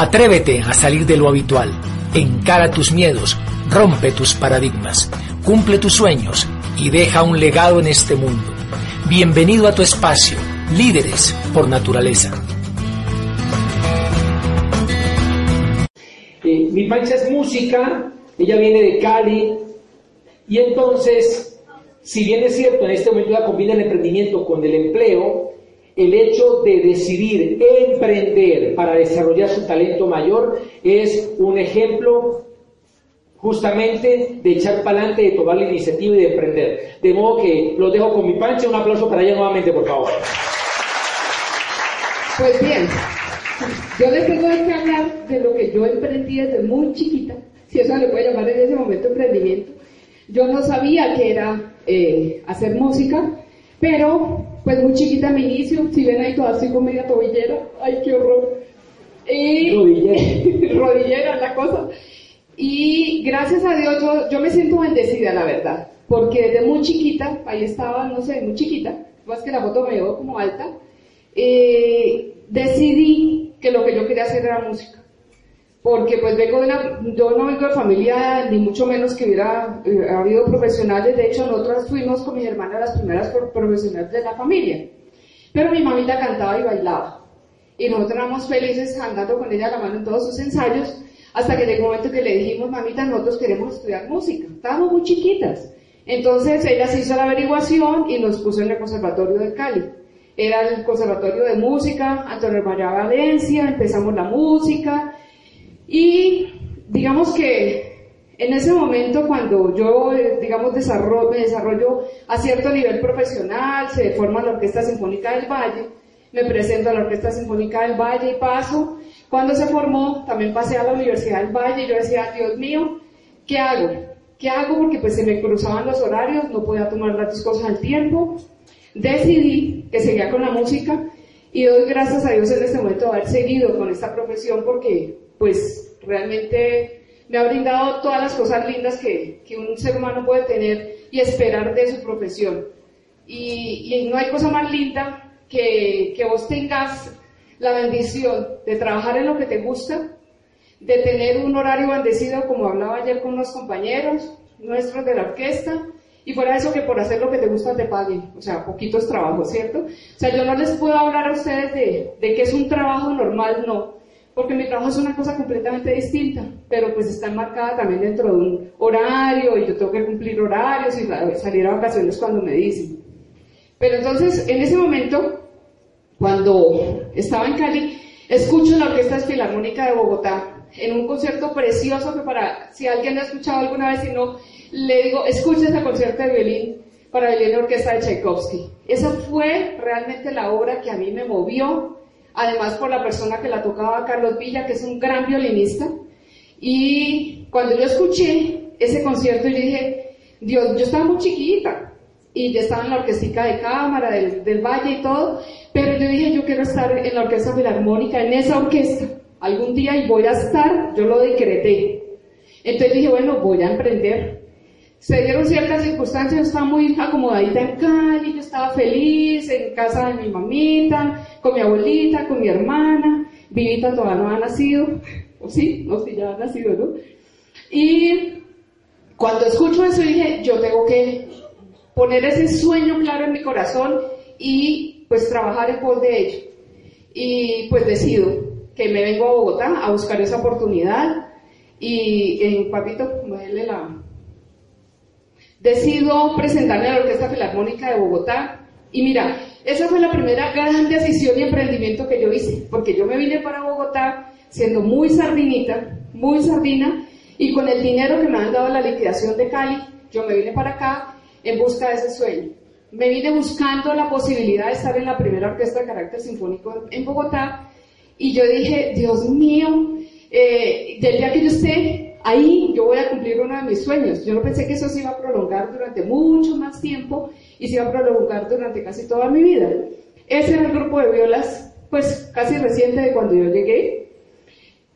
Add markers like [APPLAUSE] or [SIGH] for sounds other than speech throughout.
Atrévete a salir de lo habitual, encara tus miedos, rompe tus paradigmas, cumple tus sueños y deja un legado en este mundo. Bienvenido a tu espacio, líderes por naturaleza. Eh, mi pancha es música, ella viene de Cali, y entonces, si bien es cierto, en este momento ya combina el emprendimiento con el empleo, el hecho de decidir emprender para desarrollar su talento mayor es un ejemplo justamente de echar para adelante, de tomar la iniciativa y de emprender. De modo que los dejo con mi pancha, un aplauso para ella nuevamente, por favor. Pues bien, yo les tengo que hablar de lo que yo emprendí desde muy chiquita, si eso le puede llamar en ese momento emprendimiento. Yo no sabía que era eh, hacer música, pero pues muy chiquita mi inicio, si ven ahí toda así con media tobillera, ay qué horror. Y rodillera. [LAUGHS] rodillera la cosa. Y gracias a Dios yo, yo me siento bendecida, la verdad, porque desde muy chiquita, ahí estaba, no sé, muy chiquita, más que la foto me veo como alta, eh, decidí que lo que yo quería hacer era música porque pues vengo de una, yo no vengo de familia ni mucho menos que hubiera eh, habido profesionales, de hecho nosotros fuimos con mi hermana las primeras profesionales de la familia, pero mi mamita cantaba y bailaba, y nosotros éramos felices andando con ella a la mano en todos sus ensayos, hasta que llegó un momento que le dijimos, mamita, nosotros queremos estudiar música, estábamos muy chiquitas, entonces ella se hizo la averiguación y nos puso en el Conservatorio de Cali. Era el Conservatorio de Música, Antonio María Valencia, empezamos la música, y digamos que en ese momento cuando yo, digamos, desarrollo, me desarrollo a cierto nivel profesional, se forma la Orquesta Sinfónica del Valle, me presento a la Orquesta Sinfónica del Valle y paso. Cuando se formó, también pasé a la Universidad del Valle y yo decía, Dios mío, ¿qué hago? ¿Qué hago? Porque pues se me cruzaban los horarios, no podía tomar las cosas al tiempo. Decidí que seguía con la música y doy gracias a Dios en este momento de haber seguido con esta profesión porque pues realmente me ha brindado todas las cosas lindas que, que un ser humano puede tener y esperar de su profesión. Y, no hay cosa más linda que, que vos tengas la bendición de trabajar en lo que te gusta, de tener un horario bendecido, como hablaba ayer con unos compañeros nuestros de la orquesta, y fuera eso que por hacer lo que te gusta te paguen, o sea, poquitos trabajos, ¿cierto? O sea, yo no les puedo hablar a ustedes de, de que es un trabajo normal, no, porque mi trabajo es una cosa completamente distinta, pero pues está enmarcada también dentro de un horario y yo tengo que cumplir horarios y salir a vacaciones cuando me dicen. Pero entonces, en ese momento, cuando estaba en Cali, escucho la Orquesta Filarmónica de Bogotá en un concierto precioso que para, si alguien ha escuchado alguna vez, si no, le digo, escucha ese concierto de violín para violín orquesta de Tchaikovsky. Esa fue realmente la obra que a mí me movió, además por la persona que la tocaba, Carlos Villa, que es un gran violinista. Y cuando yo escuché ese concierto, yo dije, Dios, yo estaba muy chiquita y ya estaba en la orquestica de cámara del, del Valle y todo, pero yo dije, yo quiero estar en la orquesta filarmónica, en esa orquesta, algún día y voy a estar, yo lo decreté. Entonces dije, bueno, voy a emprender se dieron ciertas circunstancias, yo estaba muy acomodadita en Cali, yo estaba feliz en casa de mi mamita, con mi abuelita, con mi hermana, Vivita todavía no ha nacido, [LAUGHS] o sí, no, sí, ya ha nacido, ¿no? Y cuando escucho eso dije, yo tengo que poner ese sueño claro en mi corazón y pues trabajar en pos de ello. Y pues decido que me vengo a Bogotá a buscar esa oportunidad y, eh, papito, déle la, decido presentarme a la Orquesta Filarmónica de Bogotá y mira, esa fue la primera gran decisión y emprendimiento que yo hice, porque yo me vine para Bogotá siendo muy sardinita, muy sardina, y con el dinero que me han dado la liquidación de Cali, yo me vine para acá en busca de ese sueño. Me vine buscando la posibilidad de estar en la primera orquesta de carácter sinfónico en Bogotá, y yo dije, Dios mío, eh, del día que yo esté ahí yo voy a cumplir uno de mis sueños. Yo no pensé que eso se iba a prolongar durante mucho más tiempo y se iba a prolongar durante casi toda mi vida. Ese era el grupo de violas, pues casi reciente de cuando yo llegué,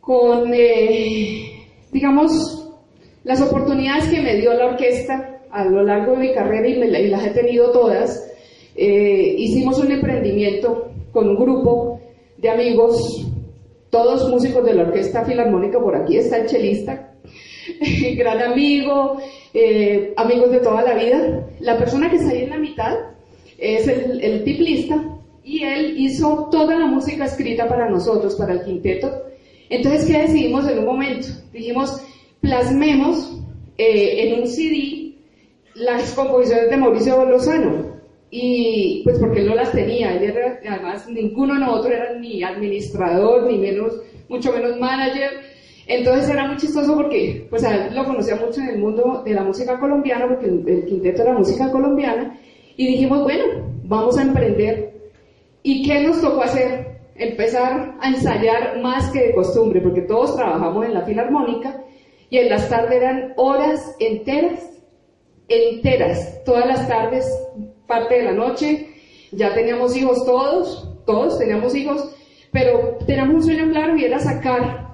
con, eh, digamos, las oportunidades que me dio la orquesta a lo largo de mi carrera y, las he tenido todas. Eh, hicimos un emprendimiento con un grupo de amigos todos músicos de la Orquesta Filarmónica, por aquí está el chelista, [LAUGHS] gran amigo, eh, amigos de toda la vida. La persona que está ahí en la mitad es el, el tiplista y él hizo toda la música escrita para nosotros, para el quinteto. Entonces, ¿qué decidimos en un momento? Dijimos, plasmemos eh, en un CD las composiciones de Mauricio Lozano. Y pues porque él no las tenía, él era, además ninguno de nosotros era ni administrador, ni menos, mucho menos manager. Entonces era muy chistoso porque pues a él lo conocía mucho en el mundo de la música colombiana, porque el, el quinteto era música colombiana. Y dijimos, bueno, vamos a emprender. ¿Y qué nos tocó hacer? Empezar a ensayar más que de costumbre, porque todos trabajamos en la filarmónica y en las tardes eran horas enteras, enteras, todas las tardes, parte de la noche, ya teníamos hijos todos, todos teníamos hijos, pero teníamos un sueño claro y era sacar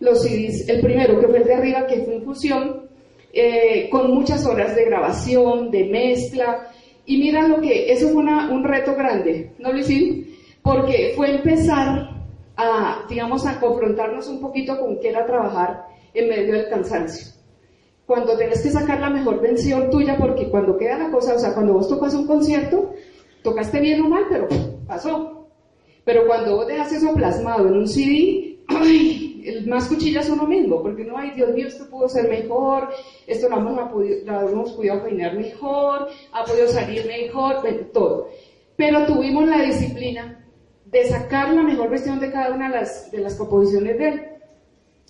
los CDs, el primero que fue el de arriba, que fue Infusión, eh, con muchas horas de grabación, de mezcla, y mira lo que, eso fue una, un reto grande, ¿no, Luisín? Porque fue empezar a, digamos, a confrontarnos un poquito con qué era trabajar en medio del cansancio. Cuando tienes que sacar la mejor vención tuya, porque cuando queda la cosa, o sea, cuando vos tocas un concierto, tocaste bien o mal, pero pasó. Pero cuando vos dejas eso plasmado en un CD, ¡ay! más cuchillas uno mismo, porque no, ay, Dios mío, esto pudo ser mejor, esto lo hemos, lo hemos podido peinar mejor, ha podido salir mejor, todo. Pero tuvimos la disciplina de sacar la mejor versión de cada una de las, de las composiciones de él.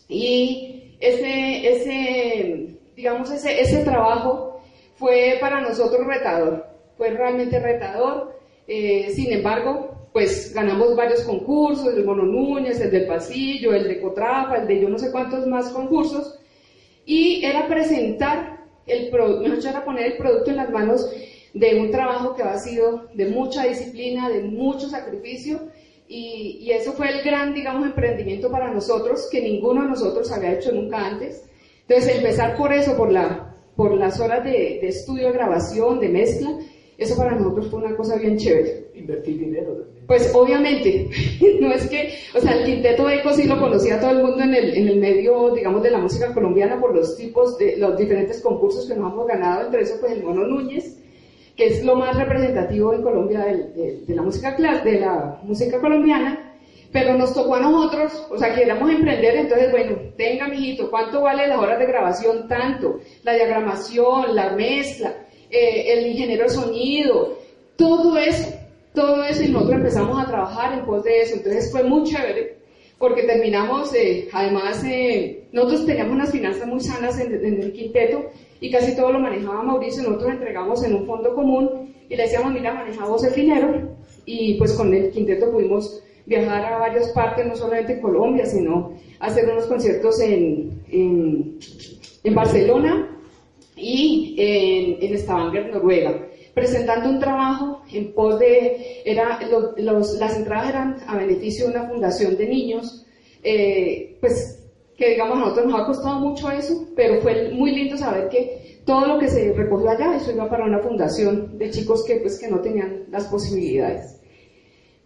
Y ese, ese digamos, ese, ese trabajo fue para nosotros retador, fue realmente retador. Eh, sin embargo, pues ganamos varios concursos, el de Mono Núñez, el del Pasillo, el de Cotrapa, el de yo no sé cuántos más concursos, y era presentar el producto, mejor era poner el producto en las manos de un trabajo que ha sido de mucha disciplina, de mucho sacrificio, y, y, eso fue el gran, digamos, emprendimiento para nosotros, que ninguno de nosotros había hecho nunca antes. Entonces, empezar por eso, por, la, por las horas de, de estudio, de grabación, de mezcla, eso para nosotros fue una cosa bien chévere. Invertir dinero también. Pues obviamente, [LAUGHS] no es que, o sea, el quinteto Eco sí lo conocía todo el mundo en el, en el medio, digamos, de la música colombiana por los tipos de, los diferentes concursos que nos hemos ganado, entre eso pues el Mono Núñez, que es lo más representativo en Colombia de, de, de la música de la música colombiana, pero nos tocó a nosotros, o sea, queríamos emprender, entonces, bueno, tenga, mijito, ¿cuánto vale las horas de grabación? Tanto, la diagramación, la mezcla, eh, el ingeniero de sonido, todo eso, todo eso, y nosotros empezamos a trabajar en pos de eso, entonces fue muy chévere, porque terminamos, eh, además, eh, nosotros teníamos unas finanzas muy sanas en, el quinteto, y casi todo lo manejaba Mauricio, nosotros entregamos en un fondo común, y le decíamos, mira, manejamos el dinero, y pues con el quinteto pudimos viajar a varias partes, no solamente en Colombia, sino hacer unos conciertos en, en, Barcelona y en, en Stavanger, Noruega, presentando un trabajo en pos de, era, los, las entradas eran a beneficio de una fundación de niños, eh, pues que digamos a nosotros nos ha costado mucho eso, pero fue muy lindo saber que todo lo que se recogió allá, eso iba para una fundación de chicos que pues que no tenían las posibilidades.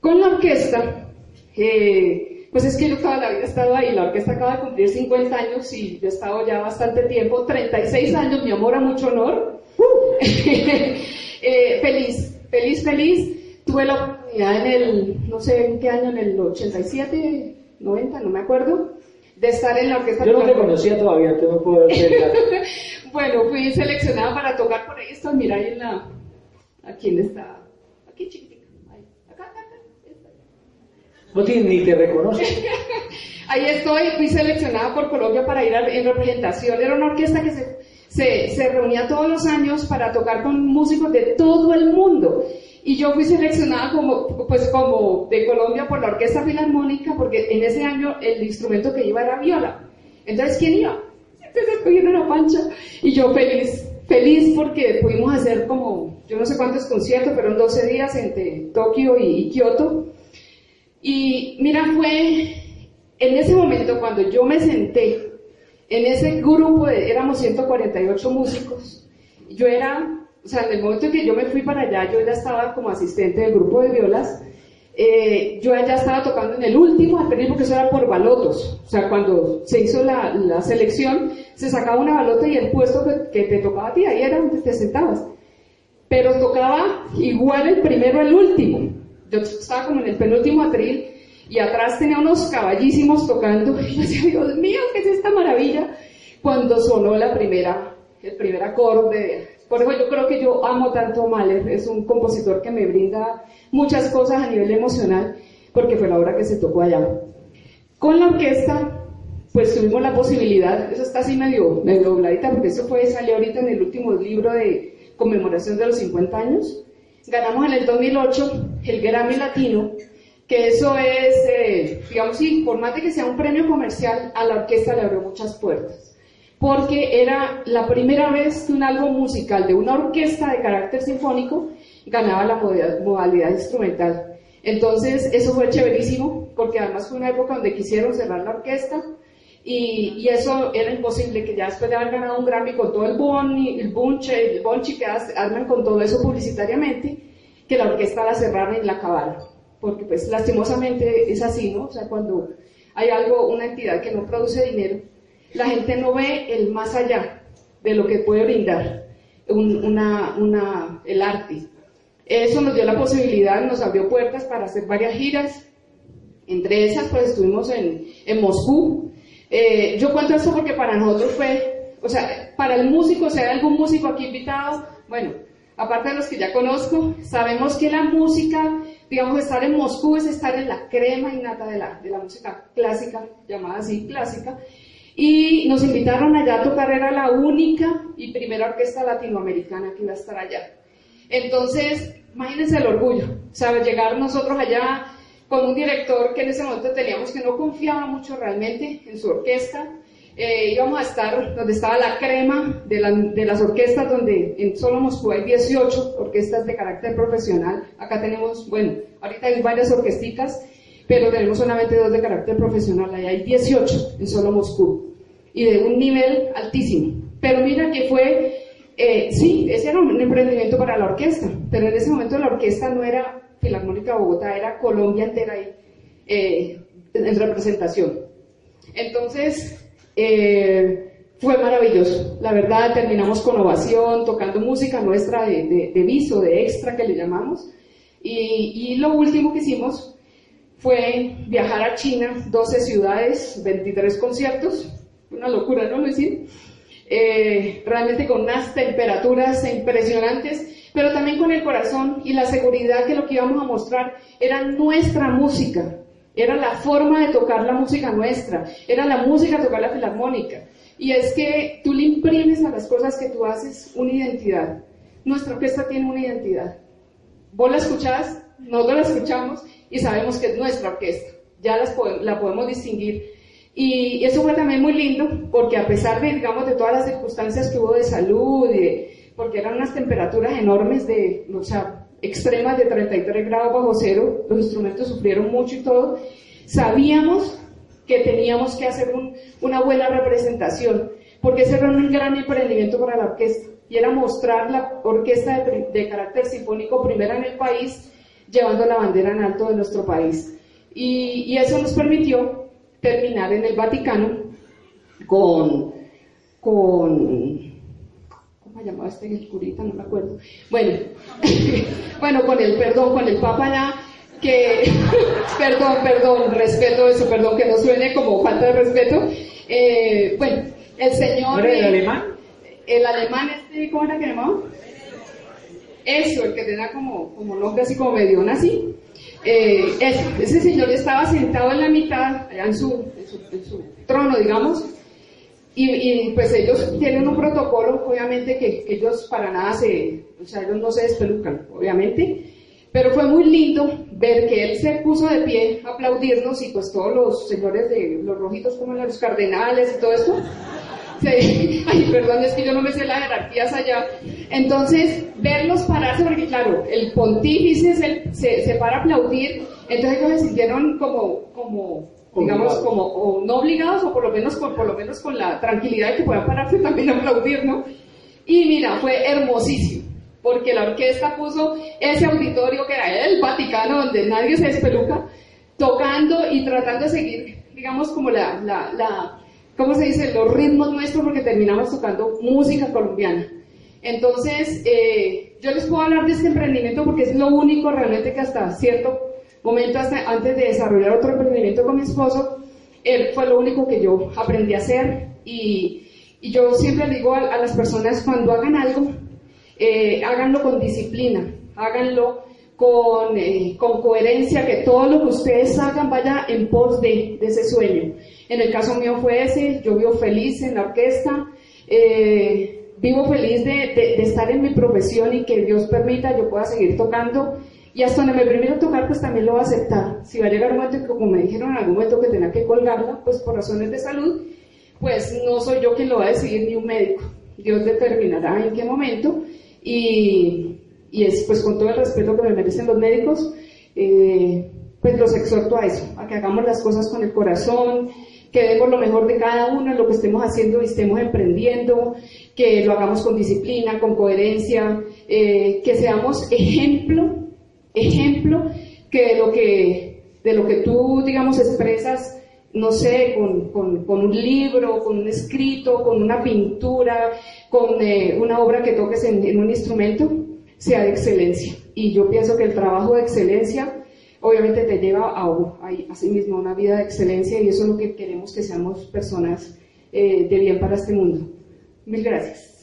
Con la orquesta, eh, pues es que yo toda la vida he estado ahí, la orquesta acaba de cumplir 50 años y yo he estado ya bastante tiempo, 36 años, mi amor, a mucho honor. [LAUGHS] eh, feliz, feliz, feliz. Tuve la oportunidad en el, no sé en qué año, en el 87, 90, no me acuerdo, de estar en la orquesta. Yo no te conocía todavía, te no puedo ver. [LAUGHS] bueno, fui seleccionada para tocar por ahí, esto, mira ahí en la, aquí en esta, aquí chiquitita. No tiene, ni te reconoce. [LAUGHS] Ahí estoy, fui seleccionada por Colombia para ir a, en representación. Era una orquesta que se, se, reunía todos los años para tocar con músicos de todo el mundo. Y yo fui seleccionada como, pues como de Colombia por la Orquesta Filarmónica, porque en ese año el instrumento que iba era viola. Entonces, ¿quién iba? Entonces escogieron a Pancha. Y yo feliz, feliz porque pudimos hacer como, yo no sé cuántos conciertos, pero en 12 días entre Tokio y Kioto. Y mira, fue en ese momento cuando yo me senté en ese grupo, de, éramos 148 músicos, yo era, o sea, en el momento en que yo me fui para allá, yo ya estaba como asistente del grupo de violas, eh, yo ya estaba tocando en el último atril porque eso era por balotos. O sea, cuando se hizo la, selección, se sacaba una balota y el puesto que, te tocaba a ti, ahí era donde te sentabas. Pero tocaba igual el primero al último. Yo estaba como en el penúltimo atril y atrás tenía unos caballísimos tocando. [LAUGHS] Y yo decía, Dios mío, ¿qué es esta maravilla? Cuando sonó la primera, el primer acorde. Por eso yo creo que yo amo tanto a Mahler. Es un compositor que me brinda muchas cosas a nivel emocional, porque fue la obra que se tocó allá. Con la orquesta, pues tuvimos la posibilidad, eso está así medio, medio dobladita, porque eso fue, salió ahorita en el último libro de conmemoración de los 50 años. Ganamos en el 2008 el Grammy Latino, que eso es, eh, digamos, sí, por más de que sea un premio comercial, a la orquesta le abrió muchas puertas. Porque era la primera vez que un álbum musical de una orquesta de carácter sinfónico ganaba la modalidad instrumental. Entonces, eso fue chéverísimo, porque además fue una época donde quisieron cerrar la orquesta y, y eso era imposible, que ya después de haber ganado un Grammy con todo el boni, el bunche, el bonchi que arman con todo eso publicitariamente, que la orquesta la cerraran y la acabaran. Porque pues lastimosamente es así, ¿no? O sea, cuando hay algo, una entidad que no produce dinero, la gente no ve el más allá de lo que puede brindar una, una, el arte. Eso nos dio la posibilidad, nos abrió puertas para hacer varias giras. Entre esas, pues estuvimos en, en Moscú. Eh, yo cuento esto porque para nosotros fue, o sea, para el músico, si hay algún músico aquí invitado, bueno, aparte de los que ya conozco, sabemos que la música, digamos, estar en Moscú es estar en la crema innata de la, de la música clásica, llamada así clásica, y nos invitaron allá a tocar, era la única y primera orquesta latinoamericana que iba a estar allá. Entonces, imagínense el orgullo, ¿sabes? Llegar nosotros allá con un director que en ese momento teníamos que no confiaba mucho realmente en su orquesta. Eh, íbamos a estar donde estaba la crema de, de, las orquestas, donde en solo Moscú hay 18 orquestas de carácter profesional. Acá tenemos, bueno, ahorita hay varias orquesticas, pero tenemos solamente dos de carácter profesional. Ahí hay 18 en solo Moscú y de un nivel altísimo. Pero mira que fue eh, sí, ese era un emprendimiento para la orquesta, pero en ese momento la orquesta no era Filarmónica Bogotá, era Colombia entera ahí eh, en representación. Entonces, eh, fue maravilloso. La verdad, terminamos con ovación, tocando música nuestra de, de, viso, de extra que le llamamos. Y, y, lo último que hicimos fue viajar a China, 12 ciudades, 23 conciertos. Una locura, ¿no, Luisín? Eh, realmente con unas temperaturas impresionantes, pero también con el corazón y la seguridad que lo que íbamos a mostrar era nuestra música, era la forma de tocar la música nuestra, era la música de tocar la filarmónica. Y es que tú le imprimes a las cosas que tú haces una identidad. Nuestra orquesta tiene una identidad. Vos la escuchás, nosotros la escuchamos y sabemos que es nuestra orquesta. Ya la podemos distinguir y eso fue también muy lindo, porque a pesar de, digamos, de todas las circunstancias que hubo de salud, porque eran unas temperaturas enormes de, o sea, extremas de 33 grados bajo cero, los instrumentos sufrieron mucho y todo, sabíamos que teníamos que hacer una buena representación, porque ese era un gran emprendimiento para la orquesta, y era mostrar la orquesta de, carácter sinfónico primera en el país, llevando la bandera en alto de nuestro país. Y, y eso nos permitió terminar en el Vaticano con, con ¿cómo se llamaba este el curita? No me acuerdo. Bueno, [LAUGHS] bueno, con el perdón, con el Papa ya, que, [LAUGHS] perdón, perdón, respeto eso, perdón, que no suene como falta de respeto. Eh, bueno, el señor... el alemán? El alemán este, ¿cómo era que llamaba? Eso, el que tenía como, como nombre así como medio así. Eh, ese, señor estaba sentado en la mitad, allá en su, trono, digamos, y, pues ellos tienen un protocolo, obviamente, que, ellos para nada se, o sea, ellos no se despelucan, obviamente, pero fue muy lindo ver que él se puso de pie a aplaudirnos y pues todos los señores de los rojitos como los cardenales y todo esto, [LAUGHS] ay, perdón, es que yo no me sé las jerarquías allá. Entonces, verlos pararse, porque claro, el pontífice se, se, para a aplaudir, entonces ellos se sintieron como, como digamos, como, o no obligados, o por lo menos con, por lo menos con la tranquilidad de que puedan pararse [LAUGHS] también a aplaudir, ¿no? Y mira, fue hermosísimo. porque la orquesta puso ese auditorio que era el Vaticano, donde nadie se despeluca, tocando y tratando de seguir, digamos, como la, la, la ¿cómo se dice?, los ritmos nuestros, porque terminamos tocando música colombiana. Entonces, eh, yo les puedo hablar de este emprendimiento porque es lo único realmente que hasta cierto momento, antes de desarrollar otro emprendimiento con mi esposo, él fue lo único que yo aprendí a hacer y, yo siempre digo a, las personas cuando hagan algo, eh, háganlo con disciplina, háganlo con, eh, con, coherencia, que todo lo que ustedes hagan vaya en pos de, ese sueño. En el caso mío fue ese, yo vivo feliz en la orquesta, eh, vivo feliz de, de, de, estar en mi profesión y que Dios permita yo pueda seguir tocando. Y hasta donde me permita tocar, pues también lo voy a aceptar. Si va a llegar un momento como me dijeron en algún momento que tenga que colgarla, pues por razones de salud, pues no soy yo quien lo va a decidir ni un médico. Dios determinará en qué momento. Y, y es pues con todo el respeto que me merecen los médicos, eh, pues los exhorto a eso, a que hagamos las cosas con el corazón, que demos lo mejor de cada uno en lo que estemos haciendo y estemos emprendiendo, que lo hagamos con disciplina, con coherencia, eh, que seamos ejemplo, ejemplo que de lo que, de lo que tú, digamos, expresas, no sé, con, con, con un libro, con un escrito, con una pintura, con eh, una obra que toques en, en un instrumento, sea de excelencia. Y yo pienso que el trabajo de excelencia obviamente te lleva a, a, a sí mismo una vida de excelencia y eso es lo que queremos que seamos personas eh, de bien para este mundo. Mil gracias.